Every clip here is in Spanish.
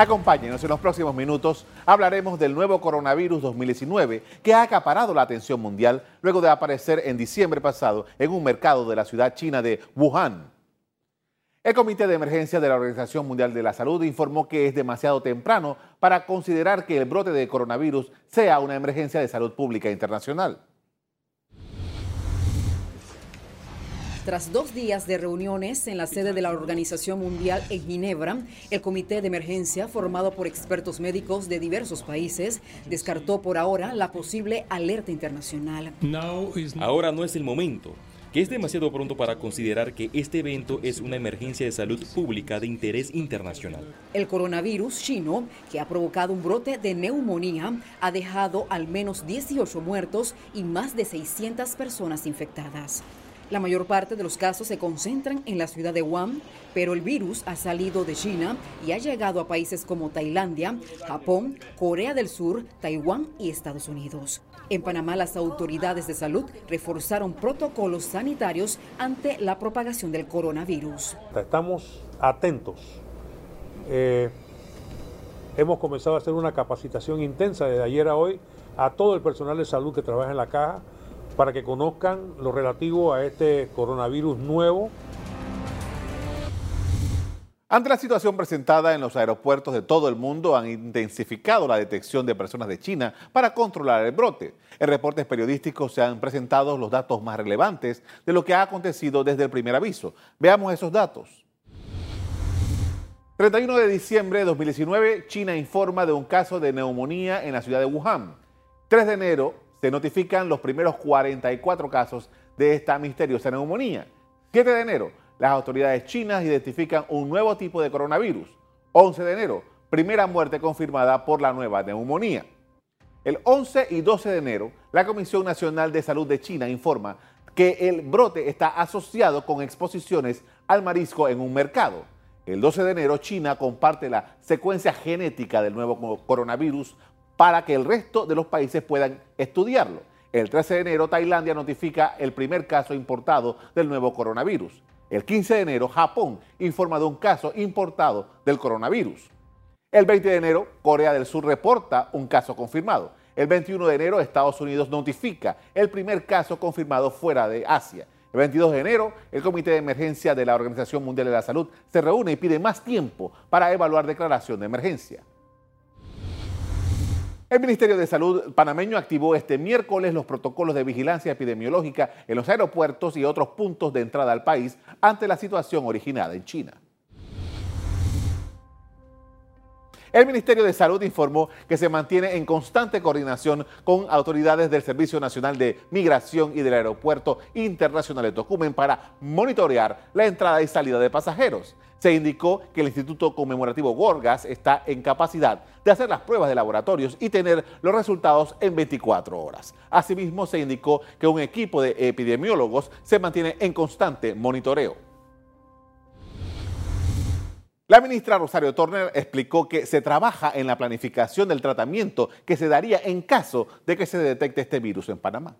Acompáñenos en los próximos minutos. Hablaremos del nuevo coronavirus 2019 que ha acaparado la atención mundial luego de aparecer en diciembre pasado en un mercado de la ciudad china de Wuhan. El Comité de Emergencia de la Organización Mundial de la Salud informó que es demasiado temprano para considerar que el brote de coronavirus sea una emergencia de salud pública internacional. Tras dos días de reuniones en la sede de la Organización Mundial en Ginebra, el Comité de Emergencia, formado por expertos médicos de diversos países, descartó por ahora la posible alerta internacional. Ahora no es el momento que es demasiado pronto para considerar que este evento es una emergencia de salud pública de interés internacional. El coronavirus chino, que ha provocado un brote de neumonía, ha dejado al menos 18 muertos y más de 600 personas infectadas. La mayor parte de los casos se concentran en la ciudad de Wuhan, pero el virus ha salido de China y ha llegado a países como Tailandia, Japón, Corea del Sur, Taiwán y Estados Unidos. En Panamá, las autoridades de salud reforzaron protocolos sanitarios ante la propagación del coronavirus. Estamos atentos. Eh, hemos comenzado a hacer una capacitación intensa desde ayer a hoy a todo el personal de salud que trabaja en la caja para que conozcan lo relativo a este coronavirus nuevo. Ante la situación presentada en los aeropuertos de todo el mundo, han intensificado la detección de personas de China para controlar el brote. En reportes periodísticos se han presentado los datos más relevantes de lo que ha acontecido desde el primer aviso. Veamos esos datos. 31 de diciembre de 2019, China informa de un caso de neumonía en la ciudad de Wuhan. 3 de enero, se notifican los primeros 44 casos de esta misteriosa neumonía. 7 de enero, las autoridades chinas identifican un nuevo tipo de coronavirus. 11 de enero, primera muerte confirmada por la nueva neumonía. El 11 y 12 de enero, la Comisión Nacional de Salud de China informa que el brote está asociado con exposiciones al marisco en un mercado. El 12 de enero, China comparte la secuencia genética del nuevo coronavirus para que el resto de los países puedan estudiarlo. El 13 de enero, Tailandia notifica el primer caso importado del nuevo coronavirus. El 15 de enero, Japón informa de un caso importado del coronavirus. El 20 de enero, Corea del Sur reporta un caso confirmado. El 21 de enero, Estados Unidos notifica el primer caso confirmado fuera de Asia. El 22 de enero, el Comité de Emergencia de la Organización Mundial de la Salud se reúne y pide más tiempo para evaluar declaración de emergencia. El Ministerio de Salud panameño activó este miércoles los protocolos de vigilancia epidemiológica en los aeropuertos y otros puntos de entrada al país ante la situación originada en China. El Ministerio de Salud informó que se mantiene en constante coordinación con autoridades del Servicio Nacional de Migración y del Aeropuerto Internacional de Tocumen para monitorear la entrada y salida de pasajeros se indicó que el Instituto Conmemorativo Gorgas está en capacidad de hacer las pruebas de laboratorios y tener los resultados en 24 horas. Asimismo, se indicó que un equipo de epidemiólogos se mantiene en constante monitoreo. La ministra Rosario Turner explicó que se trabaja en la planificación del tratamiento que se daría en caso de que se detecte este virus en Panamá.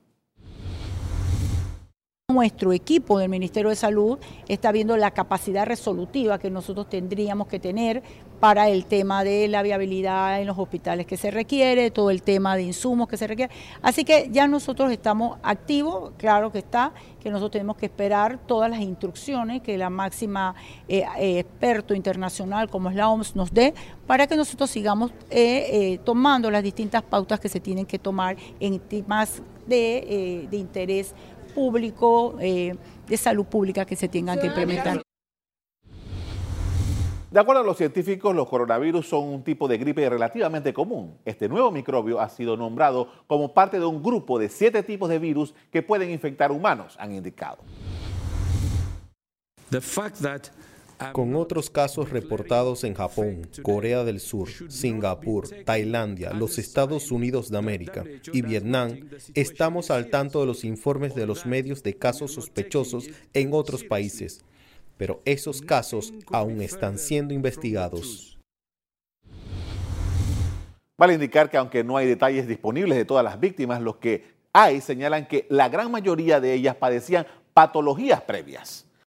Nuestro equipo del Ministerio de Salud está viendo la capacidad resolutiva que nosotros tendríamos que tener para el tema de la viabilidad en los hospitales que se requiere, todo el tema de insumos que se requiere. Así que ya nosotros estamos activos, claro que está, que nosotros tenemos que esperar todas las instrucciones que la máxima eh, eh, experto internacional como es la OMS nos dé para que nosotros sigamos eh, tomando las distintas pautas que se tienen que tomar en temas de, de interés público, eh, de salud pública que se tengan que implementar. De acuerdo a los científicos, los coronavirus son un tipo de gripe relativamente común. Este nuevo microbio ha sido nombrado como parte de un grupo de siete tipos de virus que pueden infectar humanos, han indicado. The fact that con otros casos reportados en Japón, Corea del Sur, Singapur, Tailandia, los Estados Unidos de América y Vietnam, estamos al tanto de los informes de los medios de casos sospechosos en otros países, pero esos casos aún están siendo investigados. Vale indicar que aunque no hay detalles disponibles de todas las víctimas, los que hay señalan que la gran mayoría de ellas padecían patologías previas.